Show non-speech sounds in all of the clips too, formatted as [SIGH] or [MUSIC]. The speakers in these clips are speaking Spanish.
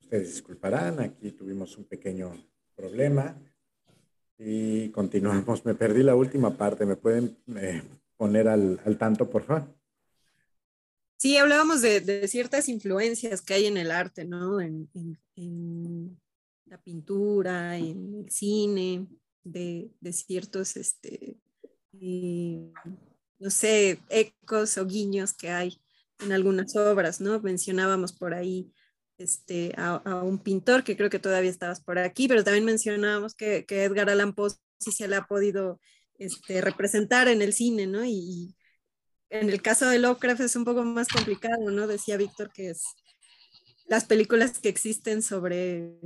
Ustedes disculparán, aquí tuvimos un pequeño problema y continuamos. Me perdí la última parte, ¿me pueden eh, poner al, tanto, por favor? Sí, hablábamos de, ciertas influencias que hay en el arte, ¿no? En, la pintura, en el cine, de, ciertos, este, eh, no sé, ecos o guiños que hay en algunas obras, ¿no? Mencionábamos por ahí este, a, un pintor, que creo que todavía estabas por aquí, pero también mencionábamos que, Edgar Allan Poe sí se le ha podido este, representar en el cine, ¿no? Y, en el caso de Lovecraft es un poco más complicado, ¿no? Decía Víctor que es las películas que existen sobre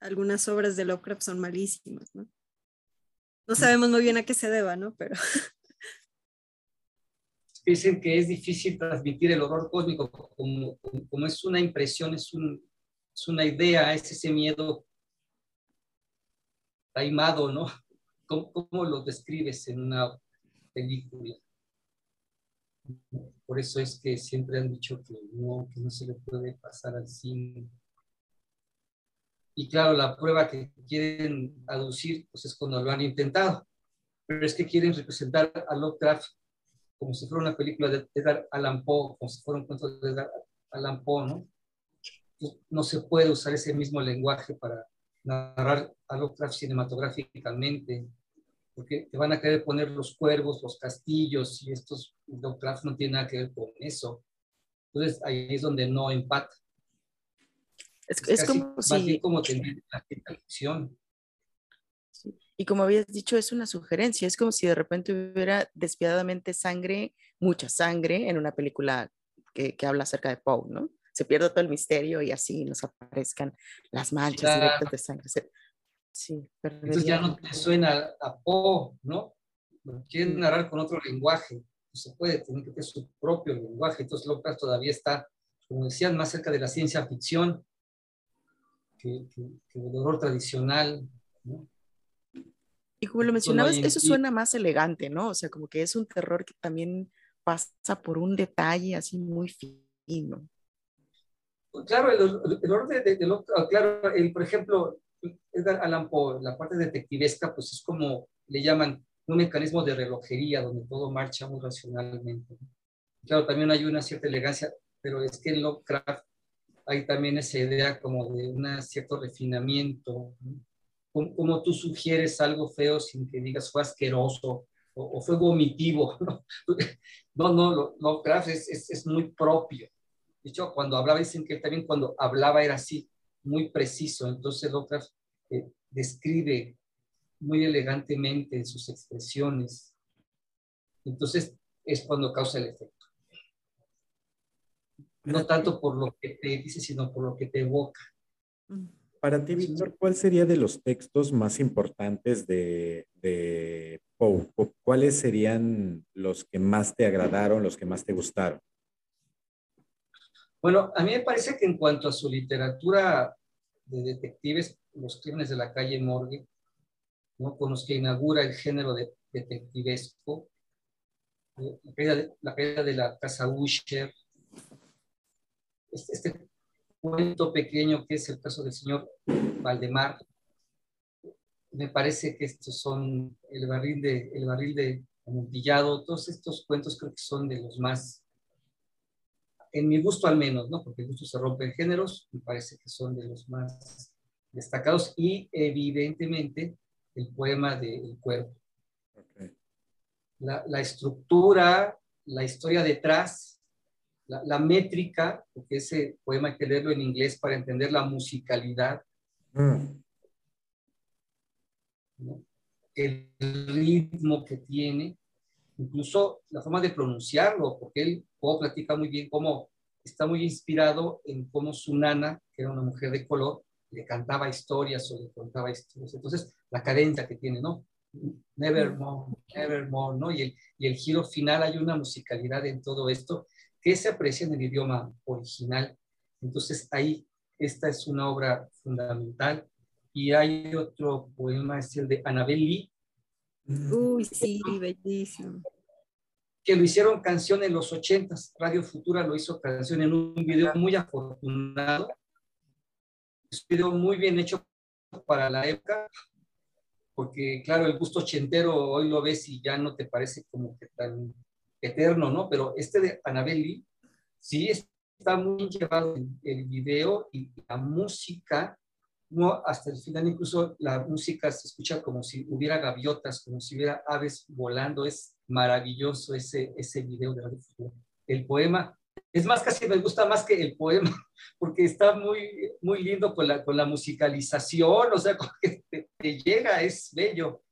algunas obras de Lovecraft son malísimas, ¿no? No mm. sabemos muy bien a qué se deba, ¿no? Pero [LAUGHS] dicen que es difícil transmitir el horror cósmico como, como, es una impresión, es, un, es, una idea, es ese miedo taimado, ¿no? ¿Cómo, ¿Cómo, lo describes en una película? Por eso es que siempre han dicho que no, que no se le puede pasar al cine. Y claro, la prueba que quieren aducir, pues es cuando lo han intentado. Pero es que quieren representar a Lovecraft como si fuera una película de Edgar Allan Poe, como si fuera un cuento de Edgar Allan Poe, ¿no? Pues, no se puede usar ese mismo lenguaje para narrar a Lovecraft cinematográficamente, porque te van a querer poner los cuervos, los castillos, y estos Lovecraft no tiene nada que ver con eso. Entonces ahí es donde no empata. Es, es, como si... como tener la ficción. Y como habías dicho, es una sugerencia, es como si de repente hubiera despiadadamente sangre, mucha sangre en una película que, que habla acerca de Poe, ¿no? Se pierde todo el misterio y así nos aparezcan las manchas directas de sangre. Sí, Entonces ya no te suena a Poe, ¿no? Quieren narrar con otro lenguaje, no se puede, tiene que tener su propio lenguaje. Entonces Lovecraft todavía está, como decían, más cerca de la ciencia ficción que, que, que del horror tradicional, ¿no? Y como lo mencionabas, eso suena más elegante, ¿no? O sea, como que es un terror que también pasa por un detalle así muy fino. Pues claro, el, orden de, de, ah, claro, el, por ejemplo, Edgar Allan Poe, la parte detectivesca, pues es como le llaman un mecanismo de relojería donde todo marcha muy racionalmente. Claro, también hay una cierta elegancia, pero es que en Lovecraft hay también esa idea como de un cierto refinamiento, ¿no? Cómo, tú sugieres algo feo sin que digas fue asqueroso o, fue vomitivo. [LAUGHS] No, no, no, es, es, muy propio. De hecho, cuando hablaba, dicen que también cuando hablaba era así, muy preciso. Entonces, Lovecraft eh, describe muy elegantemente sus expresiones. Entonces, es cuando causa el efecto. No tanto por lo que te dice, sino por lo que te evoca. Mm. Para ti, Víctor, ¿cuál sería de los textos más importantes de, de Poe? ¿Cuáles serían los que más te agradaron, los que más te gustaron? Bueno, a mí me parece que en cuanto a su literatura de detectives, los crímenes de la calle Morgue, ¿no? con los que inaugura el género de detectivesco, eh, la caída de, la, casa Usher, este, este cuento pequeño que es el caso del señor Valdemar. Me parece que estos son el barril de, el barril de amontillado, todos estos cuentos creo que son de los más, en mi gusto al menos, ¿no? Porque el gusto se rompe en géneros, me parece que son de los más destacados y evidentemente el poema del cuerpo. La, la estructura, la historia detrás, la, métrica, porque ese poema hay que leerlo en inglés para entender la musicalidad, mm. el ritmo que tiene, incluso la forma de pronunciarlo, porque él Poe platica muy bien cómo está muy inspirado en cómo su nana, que era una mujer de color, le cantaba historias o le contaba historias. Entonces, la cadencia que tiene, ¿no? Nevermore, Nevermore, ¿no? Y el, y el giro final, hay una musicalidad en todo esto que se aprecia en el idioma original. Entonces ahí, esta es una obra fundamental. Y hay otro poema, es el de Annabel Lee. Uy, sí, bellísimo. que lo hicieron canción en los ochentas. Radio Futura lo hizo canción en un video muy afortunado. Es un video muy bien hecho para la época, porque claro, el gusto ochentero hoy lo ves y ya no te parece como que tan eterno, ¿no? Pero este de Anabeli sí está muy llevado el, video y la música no, hasta el final incluso la música se escucha como si hubiera gaviotas, como si hubiera aves volando, es maravilloso ese, ese video de. El poema, es más, casi me gusta más que el poema, [LAUGHS] porque está muy, muy lindo con la, con la musicalización, o sea, [LAUGHS] que te, te llega, es bello.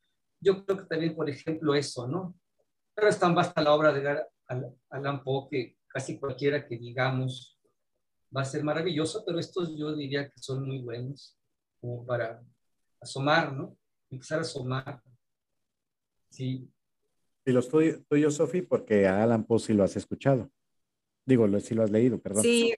Yo creo que también, por ejemplo, eso, ¿no? Pero es tan vasta la obra de Alan Poe que casi cualquiera que digamos va a ser maravilloso, pero estos yo diría que son muy buenos como para asomar, ¿no? Empezar a asomar. Sí. Y los tuyo, Sofi, porque a Alan Poe sí lo has escuchado. Digo, si lo has leído, perdón. Sí,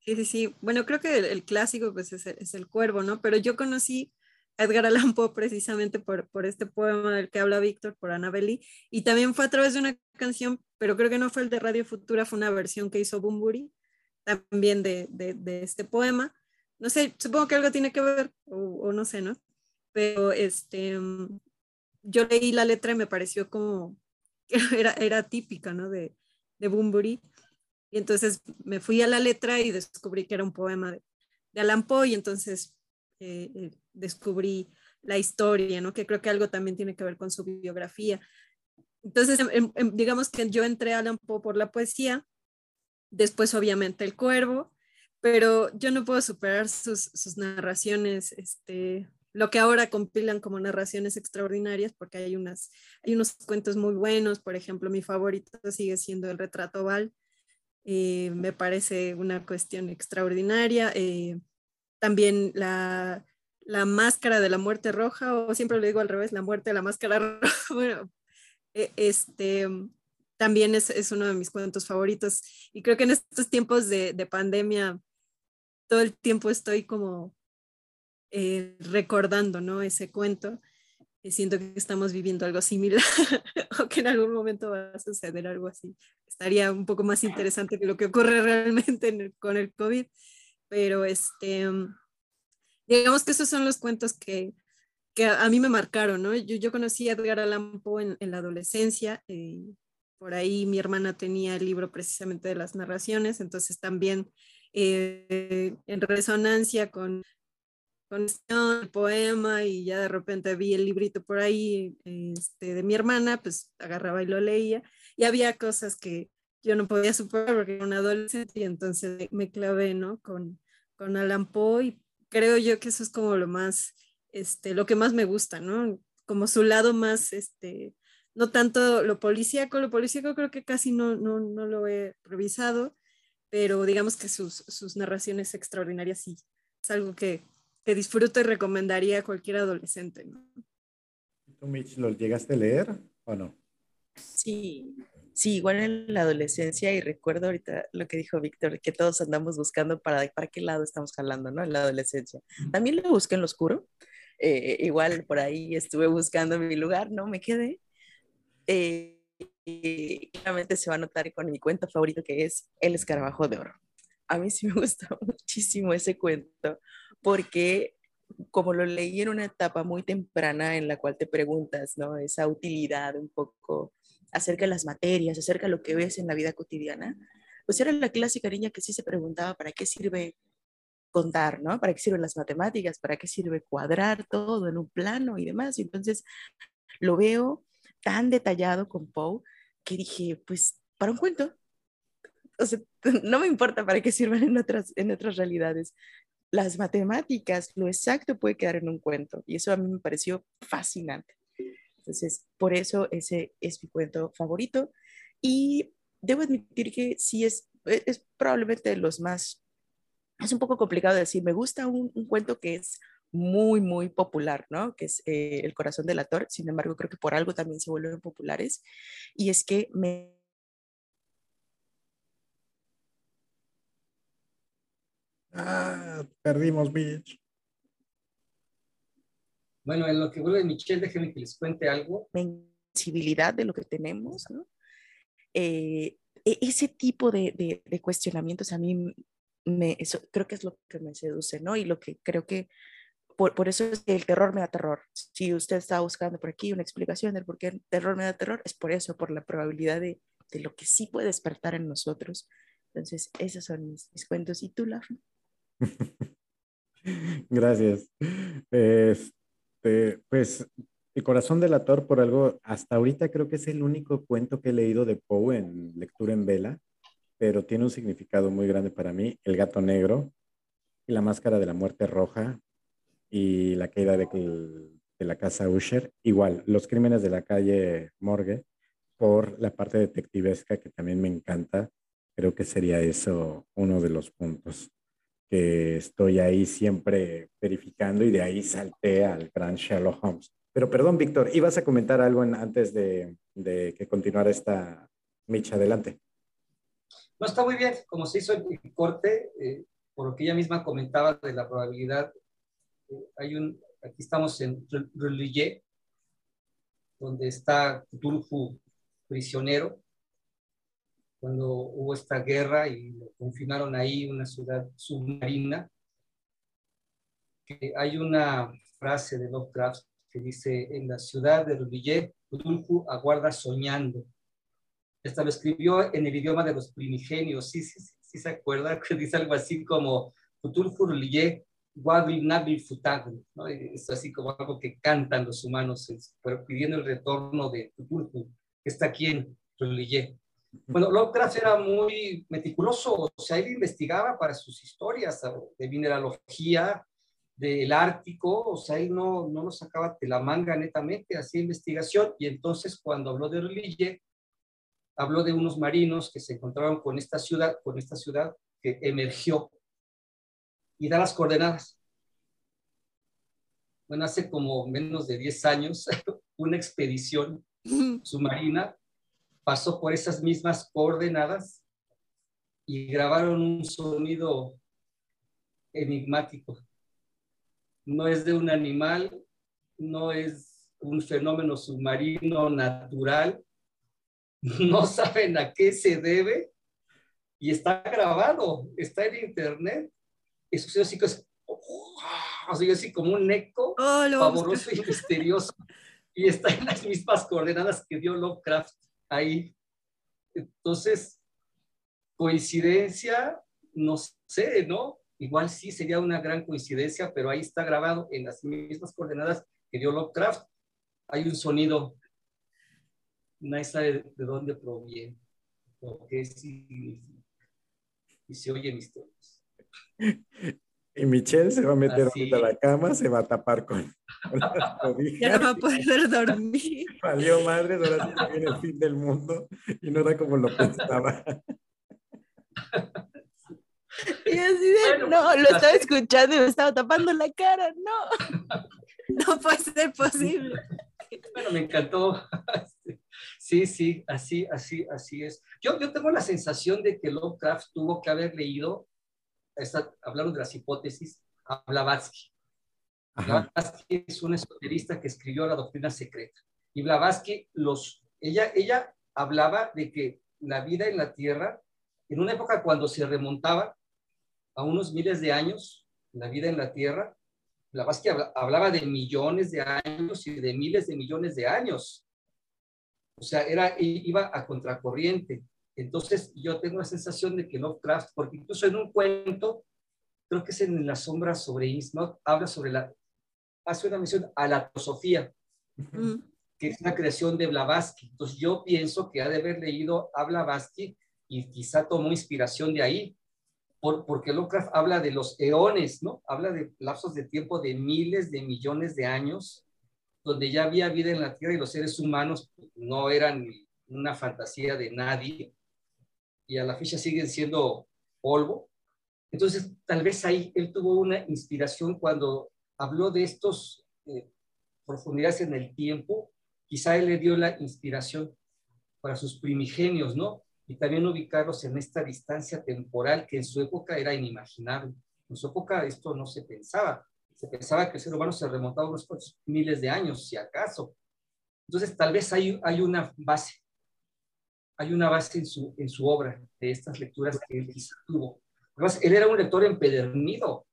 sí, sí. sí. Bueno, creo que el, clásico pues, es, es, El Cuervo, ¿no? Pero yo conocí Edgar Allan Poe precisamente por, por este poema del que habla Víctor, por Annabelle, y también fue a través de una canción, pero creo que no fue el de Radio Futura, fue una versión que hizo Bumburi, también de, de, de este poema no sé, supongo que algo tiene que ver, o, no sé, ¿no? Pero este, yo leí la letra y me pareció como, [LAUGHS] era, era típica, ¿no? De, de Bumburi. Y entonces me fui a la letra y descubrí que era un poema de, de Poe y entonces eh, eh, descubrí la historia, ¿no? Que creo que algo también tiene que ver con su biografía. Entonces, em, em, em, digamos que yo entré a Alan Poe por la poesía, después obviamente El Cuervo, pero yo no puedo superar sus, sus narraciones, este, lo que ahora compilan como narraciones extraordinarias, porque hay, unas, hay unos cuentos muy buenos, por ejemplo, mi favorito sigue siendo El retrato Val, eh, me parece una cuestión extraordinaria. Eh, también la, la, máscara de la muerte roja, o siempre lo digo al revés, la muerte de la máscara [LAUGHS] roja, bueno, e, este, también es, es, uno de mis cuentos favoritos. Y creo que en estos tiempos de, de pandemia todo el tiempo estoy como eh, recordando, ¿no? Ese cuento. Y siento que estamos viviendo algo similar [LAUGHS] o que en algún momento va a suceder algo así. Estaría un poco más interesante que lo que ocurre [LAUGHS] realmente con el COVID, pero este, digamos que esos son los cuentos que, que a mí me marcaron, ¿no? Yo, yo conocí a Edgar Allan Poe en, la adolescencia, eh, por ahí mi hermana tenía el libro precisamente de las narraciones, entonces también eh, en resonancia con, con el poema y ya de repente vi el librito por ahí este, de mi hermana, pues agarraba y lo leía y había cosas que yo no podía superar porque era una adolescente y entonces me clavé, ¿no? Con, con Alan Poe y creo yo que eso es como lo más, este, lo que más me gusta, ¿no? Como su lado más, este, no tanto lo policíaco, lo policíaco creo que casi no, no, no lo he revisado, pero digamos que sus, sus narraciones extraordinarias sí, es algo que, que disfruto y recomendaría a cualquier adolescente. ¿no? ¿Tú, Mitch, lo llegaste a leer o no? Sí, sí, igual en la adolescencia y recuerdo ahorita lo que dijo Víctor, que todos andamos buscando para, para qué lado estamos jalando, ¿no? En la adolescencia. También lo busqué en lo oscuro, eh, igual por ahí estuve buscando mi lugar, no me quedé. Eh, y claramente se va a notar con mi cuento favorito que es El escarabajo de oro. A mí sí me [LAUGHS] gustó muchísimo ese cuento porque como lo leí en una etapa muy temprana en la cual te preguntas, ¿no? Esa utilidad un poco acerca de las materias, acerca de lo que ves en la vida cotidiana, pues era la clásica niña que sí se preguntaba para qué sirve contar, ¿no? ¿Para qué sirven las matemáticas? ¿Para qué sirve cuadrar todo en un plano y demás? Y entonces lo veo tan detallado con Poe que dije, pues, para un cuento. O sea, [LAUGHS] no me importa para qué sirvan en otras, en otras realidades. Las matemáticas, lo exacto puede quedar en un cuento. Y eso a mí me pareció fascinante. Entonces, por eso ese es mi cuento favorito. Y debo admitir que sí es, e, es probablemente de los más, es un poco complicado decir, me gusta un, un cuento que es muy, muy popular, ¿no? Que es eh, El corazón del actor. Sin embargo, creo que por algo también se vuelven populares. Y es que me... Ah, perdimos Mitch. Bueno, en lo que vuelve Michelle, déjenme que les cuente algo. Sensibilidad de lo que tenemos, ¿no? eh, e-, ese tipo de, de, cuestionamientos a mí me, eso creo que es lo que me seduce, ¿no? Y lo que creo que por, por, eso es que el terror me da terror. Si usted está buscando por aquí una explicación del por qué el terror me da terror, es por eso, por la probabilidad de, de lo que sí puede despertar en nosotros. Entonces, esos son mis, cuentos. ¿Y tú, Lar? [LAUGHS] Gracias. Este, pues El corazón del ator, por algo, hasta ahorita creo que es el único cuento que he leído de Poe en lectura en vela, pero tiene un significado muy grande para mí. El gato negro y la máscara de la muerte roja y la caída de, de la casa Usher. Igual, los crímenes de la calle Morgue por la parte detectivesca que también me encanta. Creo que sería eso uno de los puntos que estoy ahí siempre verificando y de ahí salté al gran Sherlock Holmes. Pero perdón, Víctor, ibas a comentar algo antes de, que continuara esta micha adelante. No, está muy bien. Como se hizo el corte, eh, por lo que ella misma comentaba de la probabilidad, eh, hay un, aquí estamos en Religé, donde está Tulfu prisionero, cuando hubo esta guerra y lo confinaron ahí, una ciudad submarina. Que hay una frase de Lovecraft que dice, en la ciudad de Rubillé, Cthulhu aguarda soñando. Esta lo escribió en el idioma de los primigenios, sí, sí, sí, sí se acuerda, [LAUGHS] que dice algo así como Cthulhu Futaglu, ¿no? Es así como algo que cantan los humanos, pidiendo el retorno de Cthulhu, que está aquí en Rubillé. Bueno, Lovecraft era muy meticuloso, o sea, él investigaba para sus historias de mineralogía, del Ártico, o sea, él no, no lo sacaba de la manga netamente, hacía investigación, y entonces cuando habló de Relille, habló de unos marinos que se encontraban con esta ciudad, con esta ciudad que emergió, y da las coordenadas. Bueno, hace como menos de 10 años, [LAUGHS] una expedición submarina pasó por esas mismas coordenadas y grabaron un sonido enigmático. No es de un animal, no es un fenómeno submarino natural, [LAUGHS] no saben a qué se debe y está grabado, está en internet. Eso así, es, así como un eco oh, favoroso y misterioso y está en las mismas coordenadas que dio Lovecraft ahí. Entonces, coincidencia, no sé, ¿no? Igual sí sería una gran coincidencia, pero ahí está grabado en las mismas coordenadas que dio Lovecraft. Hay un sonido, nadie sabe de, dónde proviene, o qué significa. Y se oye misterios. [LAUGHS] Y Michelle se va a meter a la cama, se va a tapar con, [LAUGHS] Ya no va a poder dormir. [LAUGHS] Valió madre, ahora sí viene el fin del mundo y no era como lo [LAUGHS] pensaba. Y así de, no, lo estaba escuchando y me estaba tapando la cara, no. No puede ser posible. Bueno, me encantó. Sí, sí, así, así, así es. Yo, yo tengo la sensación de que Lovecraft tuvo que haber leído, está, hablando de las hipótesis, a Blavatsky. Blavatsky es un esoterista que escribió la doctrina secreta. Y Blavatsky, los, ella, ella hablaba de que la vida en la Tierra, en una época cuando se remontaba a unos miles de años, la vida en la Tierra, Blavatsky hablaba de millones de años y de miles de millones de años. O sea, era, iba a contracorriente. Entonces, yo tengo la sensación de que Lovecraft, porque incluso en un cuento, creo que es en La sombra sobre Innsmouth, habla sobre la hace una mención a la teosofía, que es una creación de Blavatsky. Entonces yo pienso que ha de haber leído a Blavatsky y quizá tomó inspiración de ahí, por, porque Lovecraft habla de los eones, ¿no? Habla de lapsos de tiempo de miles de millones de años, donde ya había vida en la Tierra y los seres humanos no eran una fantasía de nadie, y a la fecha siguen siendo polvo. Entonces, tal vez ahí él tuvo una inspiración cuando habló de estos eh, profundidades en el tiempo, quizá él le dio la inspiración para sus primigenios, ¿no? Y también ubicarlos en esta distancia temporal que en su época era inimaginable. En su época esto no se pensaba. Se pensaba que el ser humano se remontaba unos miles de años, si acaso. Entonces, tal vez hay, hay una base. Hay una base en su, en su obra de estas lecturas que él tuvo. Además, él era un lector empedernido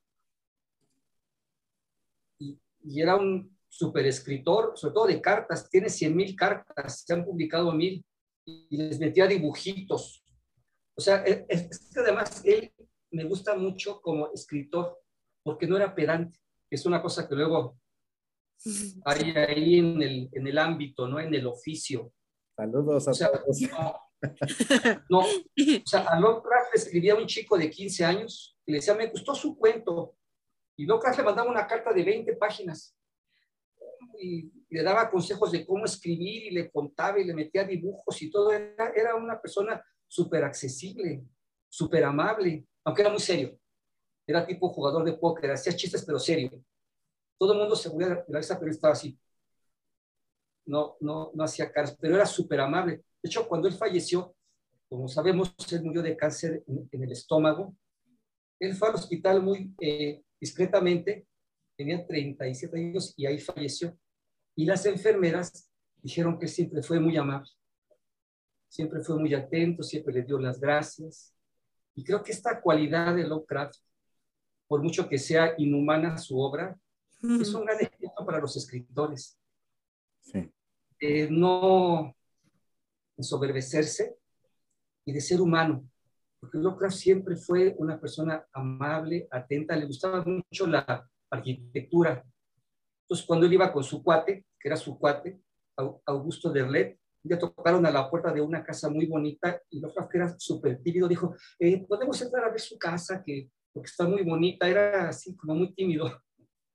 y, y era un super escritor, sobre todo de cartas, tiene 100 mil cartas, se han publicado mil y les metía dibujitos. O sea, e, es, que además él me gusta mucho como escritor porque no era pedante, es una cosa que luego [LAUGHS] hay ahí en el, en el ámbito, ¿no? En el oficio. Saludos a todos. No, o sea, a Lovecraft le escribía un chico de 15 años y le decía, me gustó su cuento. Y Lovecraft le mandaba una carta de 20 páginas y le daba consejos de cómo escribir y le contaba y le metía dibujos y todo. Era, era una persona súper accesible, súper amable, aunque era muy serio. Era tipo jugador de póker, hacía chistes pero serio. Todo el mundo se volvía de la pero estaba así. No, no, no hacía caras, pero era súper amable. De hecho, cuando él falleció, como sabemos, él murió de cáncer en, el estómago. Él fue al hospital muy eh, discretamente, tenía 37 años y ahí falleció. Y las enfermeras dijeron que siempre fue muy amable, siempre fue muy atento, siempre le dio las gracias. Y creo que esta cualidad de Lovecraft, por mucho que sea inhumana su obra, es un gran ejemplo para los escritores. Sí. No ensoberbecerse y de ser humano, porque Lovecraft siempre fue una persona amable, atenta, le gustaba mucho la arquitectura. Entonces, cuando él iba con su cuate, que era su cuate, Augusto Derlet, ya tocaron a la puerta de una casa muy bonita y Lovecraft, que era súper tímido, dijo, eh, podemos entrar a ver su casa, que porque está muy bonita, era así como muy tímido.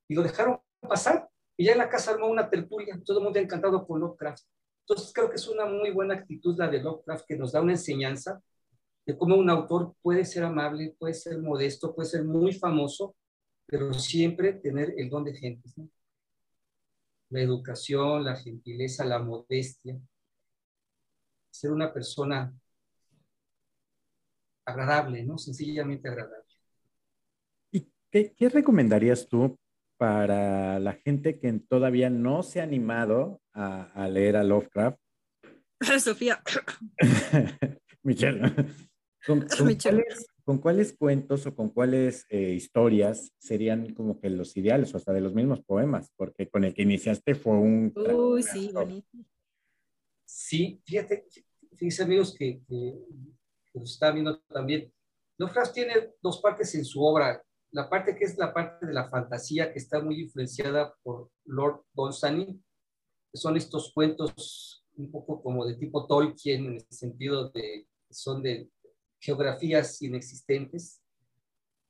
Y lo dejaron pasar y ya en la casa armó una tertulia, todo el mundo encantado con Lovecraft. Entonces creo que es una muy buena actitud la de Lovecraft que nos da una enseñanza de cómo un autor puede ser amable, puede ser modesto, puede ser muy famoso, pero siempre tener el don de gentes. ¿no? la educación, la gentileza, la modestia, ser una persona agradable, ¿no? Sencillamente agradable. ¿Y qué, recomendarías tú para la gente que todavía no se ha animado a, leer a Lovecraft? [LAUGHS] Sofía. [LAUGHS] Michelle. [LAUGHS] Michelle. ¿con cuáles cuentos o con cuáles eh, historias serían como que los ideales o hasta de los mismos poemas? Porque con el que iniciaste fue un... Uy, sí, bonito. Sí, fíjate, fíjense amigos que, que, que lo están viendo también. Lovecraft tiene dos partes en su obra. La parte que es la parte de la fantasía, que está muy influenciada por Lord Dunsany, que son estos cuentos un poco como de tipo Tolkien, en el sentido de son de geografías inexistentes.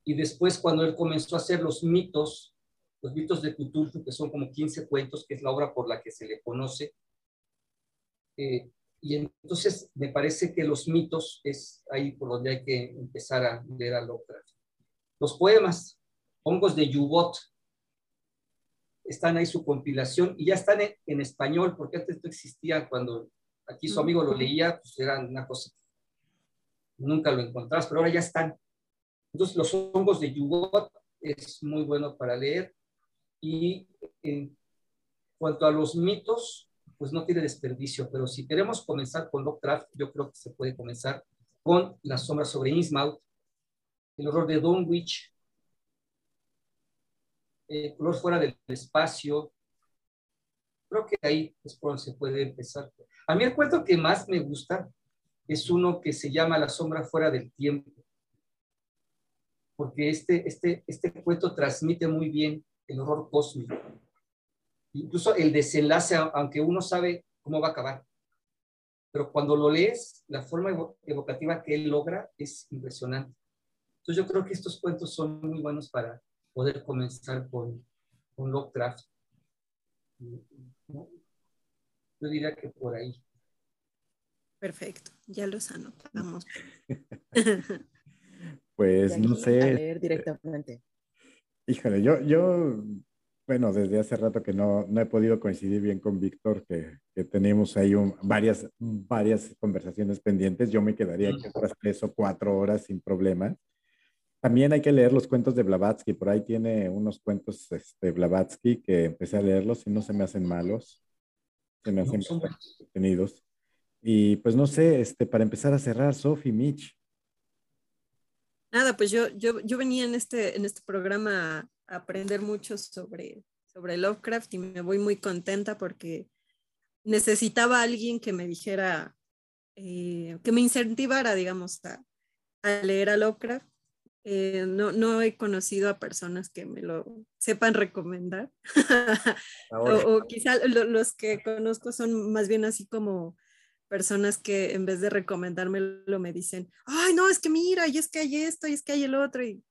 Y después, cuando él comenzó a hacer los mitos, los mitos de Cthulhu, que son como 15 cuentos, que es la obra por la que se le conoce. Eh, y entonces me parece que los mitos es ahí por donde hay que empezar a leer a Lovecraft. Los poemas, hongos de Yubot, están ahí su compilación y ya están en, en español, porque antes no existía cuando aquí su amigo lo leía, pues era una cosa nunca lo encontrás, pero ahora ya están. Entonces, los hongos de Yugot es muy bueno para leer. Y en cuanto a los mitos, pues no tiene desperdicio, pero si queremos comenzar con Lovecraft, yo creo que se puede comenzar con La sombra sobre Innsmouth, El horror de Dunwich, El color fuera del espacio. Creo que ahí es por donde se puede empezar. A mí el cuento que más me gusta es uno que se llama La sombra fuera del tiempo, porque este, este, este cuento transmite muy bien el horror cósmico. Incluso el desenlace, aunque uno sabe cómo va a acabar, pero cuando lo lees, la forma evocativa que él logra es impresionante. Entonces yo creo que estos cuentos son muy buenos para poder comenzar con, con Lovecraft. Yo diría que por ahí. Perfecto, ya los anotamos. [LAUGHS] pues no sé. A leer directamente. Híjole, yo, yo, bueno, desde hace rato que no, no he podido coincidir bien con Víctor, que, que tenemos ahí varias, varias conversaciones pendientes. Yo me quedaría aquí otras tres o cuatro horas sin problema. También hay que leer los cuentos de Blavatsky. Por ahí tiene unos cuentos de este, Blavatsky que empecé a leerlos y no se me hacen malos. Se me hacen entretenidos. Y pues no sé, este, para empezar a cerrar, Sophie, Mitch. Nada, pues yo, yo, yo venía en este, en este programa a aprender mucho sobre, sobre Lovecraft y me voy muy contenta porque necesitaba alguien que me dijera, eh, que me incentivara, digamos, a, a leer a Lovecraft. Eh, no, no he conocido a personas que me lo sepan recomendar. [LAUGHS] o, o, quizá lo, los que conozco son más bien así como personas que en vez de recomendármelo me dicen, ay, no, es que mira, y es que hay esto, y es que hay el otro, y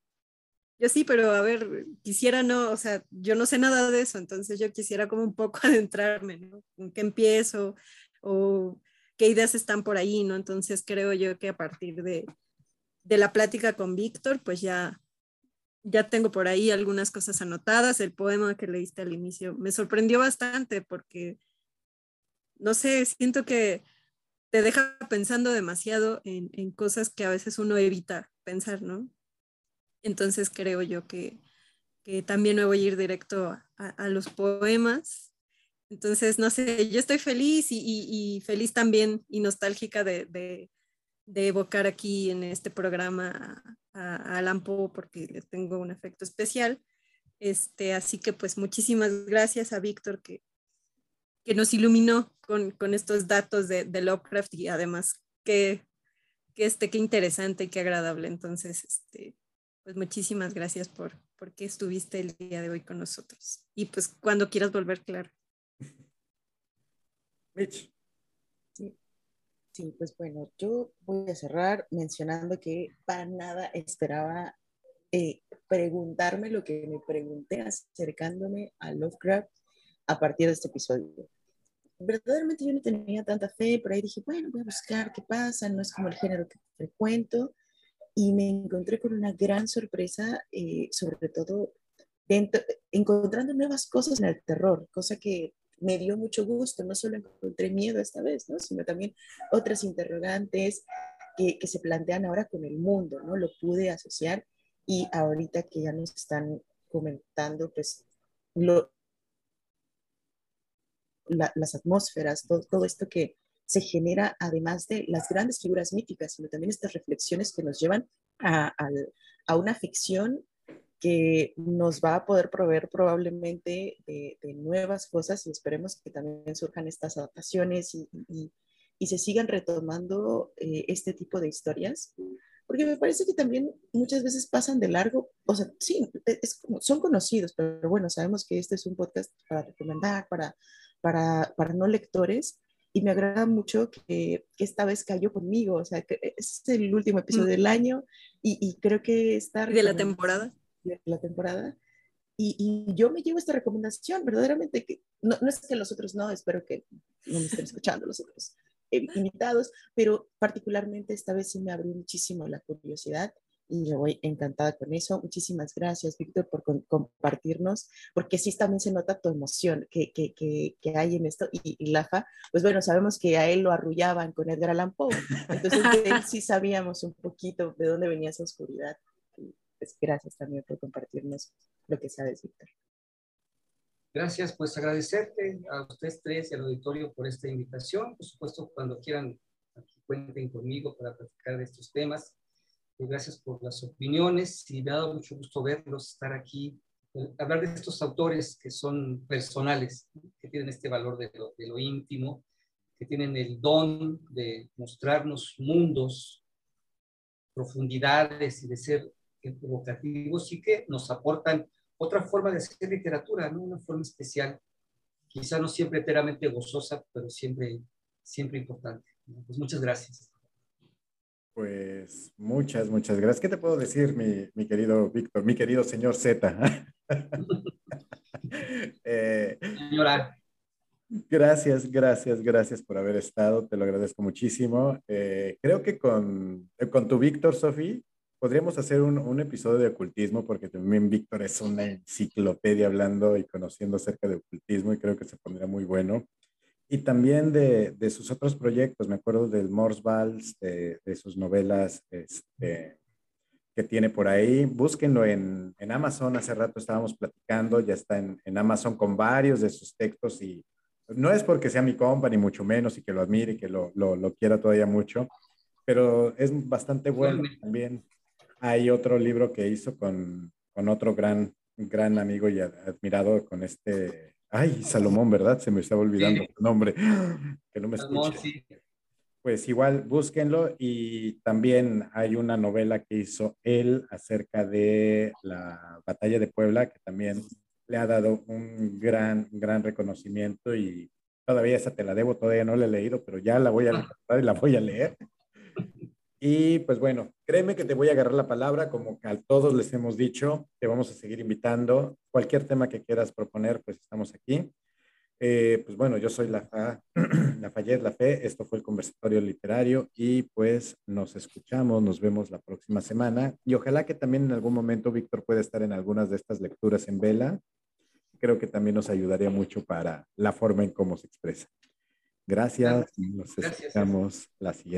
yo sí, pero a ver, quisiera no, o sea, yo no sé nada de eso, entonces yo quisiera como un poco [LAUGHS] adentrarme, ¿no? ¿Con qué empiezo? O qué ideas están por ahí, ¿no? Entonces creo yo que a partir de, de la plática con Víctor, pues ya, ya tengo por ahí algunas cosas anotadas. El poema que leíste al inicio me sorprendió bastante porque, no sé, siento que te deja pensando demasiado en, en cosas que a veces uno evita pensar, ¿no? Entonces creo yo que, que también me voy a ir directo a, a, los poemas. Entonces, no sé, yo estoy feliz y, feliz también y nostálgica de, de evocar aquí en este programa a, a Alan Poe porque le tengo un efecto especial. Este, así que pues muchísimas gracias a Víctor que, que nos iluminó con, con estos datos de, de, Lovecraft y además que, que, este, qué interesante y qué agradable. Entonces, este, pues muchísimas gracias por, por que estuviste el día de hoy con nosotros. Y pues cuando quieras volver, claro. Mitch. Sí, pues bueno, yo voy a cerrar mencionando que para nada esperaba eh, preguntarme lo que me pregunté acercándome a Lovecraft a partir de este episodio. Verdaderamente yo no tenía tanta fe, pero ahí dije, bueno, voy a buscar qué pasa, no es como el género que frecuento, y me encontré con una gran sorpresa, eh, sobre todo dentro, encontrando nuevas cosas en el terror, cosa que me dio mucho gusto, no solo encontré miedo esta vez, ¿no? sino también otras interrogantes que, se plantean ahora con el mundo, ¿no? Lo pude asociar y ahorita que ya nos están comentando, pues, lo, la, las atmósferas, todo, esto que se genera además de las grandes figuras míticas, sino también estas reflexiones que nos llevan a, a una ficción que nos va a poder proveer probablemente de, de, nuevas cosas y esperemos que también surjan estas adaptaciones y, y, y se sigan retomando eh, este tipo de historias, porque me parece que también muchas veces pasan de largo, o sea, sí, es, son conocidos, pero bueno, sabemos que este es un podcast para recomendar, para, para, para no lectores, y me agrada mucho que, que, esta vez cayó conmigo, o sea, que es el último episodio mm. del año y, y creo que está... De la temporada la temporada. Y, y, yo me llevo esta recomendación, verdaderamente, que no, no, es que los otros no, espero que no me estén escuchando los otros eh, invitados, pero particularmente esta vez sí me abrió muchísimo la curiosidad y yo voy encantada con eso. Muchísimas gracias, Víctor, por con, compartirnos, porque sí también se nota tu emoción que, que, que, que hay en esto. Y, y, Lafa, pues bueno, sabemos que a él lo arrullaban con Edgar Allan Poe, entonces de él sí sabíamos un poquito de dónde venía esa oscuridad pues gracias también por compartirnos lo que sabes, Víctor. Gracias, pues agradecerte a ustedes tres y al auditorio por esta invitación. Por supuesto, cuando quieran, aquí cuenten conmigo para platicar de estos temas. Y gracias por las opiniones y me ha dado mucho gusto verlos, estar aquí, eh, hablar de estos autores que son personales, que tienen este valor de lo, de lo íntimo, que tienen el don de mostrarnos mundos, profundidades y de ser provocativos y que nos aportan otra forma de hacer literatura, ¿no? una forma especial, quizá no siempre enteramente gozosa, pero siempre, siempre importante. Pues muchas gracias. Pues muchas, muchas gracias. ¿Qué te puedo decir, mi, mi querido Víctor, mi querido señor Z? [LAUGHS] eh, Señora. Gracias, gracias, gracias por haber estado. Te lo agradezco muchísimo. Eh, creo que con, con tu Víctor, Sofía, podríamos hacer un, un, episodio de ocultismo porque también Víctor es una enciclopedia hablando y conociendo acerca de ocultismo y creo que se pondría muy bueno. Y también de, de sus otros proyectos, me acuerdo del Morse Vals, de, de, sus novelas este, que tiene por ahí. Búsquenlo en, en, Amazon, hace rato estábamos platicando, ya está en, en Amazon con varios de sus textos y no es porque sea mi compa, ni mucho menos, y que lo admire y que lo, lo, lo quiera todavía mucho, pero es bastante bueno también. Hay otro libro que hizo con, con otro gran, gran amigo y admirado, con este, ay, Salomón, ¿verdad? Se me estaba olvidando sí. nombre, [GASPS] que no me escucha. Sí. Pues igual, búsquenlo y también hay una novela que hizo él acerca de la batalla de Puebla, que también le ha dado un gran, gran reconocimiento y todavía esa te la debo, todavía no la he leído, pero ya la voy a leer y la voy a leer. Y pues bueno, créeme que te voy a agarrar la palabra, como a todos les hemos dicho, te vamos a seguir invitando. Cualquier tema que quieras proponer, pues estamos aquí. Eh, pues bueno, yo soy la, Fa, [CLEARS THROAT] la Fe, esto fue el conversatorio literario y pues nos escuchamos, nos vemos la próxima semana y ojalá que también en algún momento Víctor pueda estar en algunas de estas lecturas en vela. Creo que también nos ayudaría mucho para la forma en cómo se expresa. Gracias, nos escuchamos la siguiente.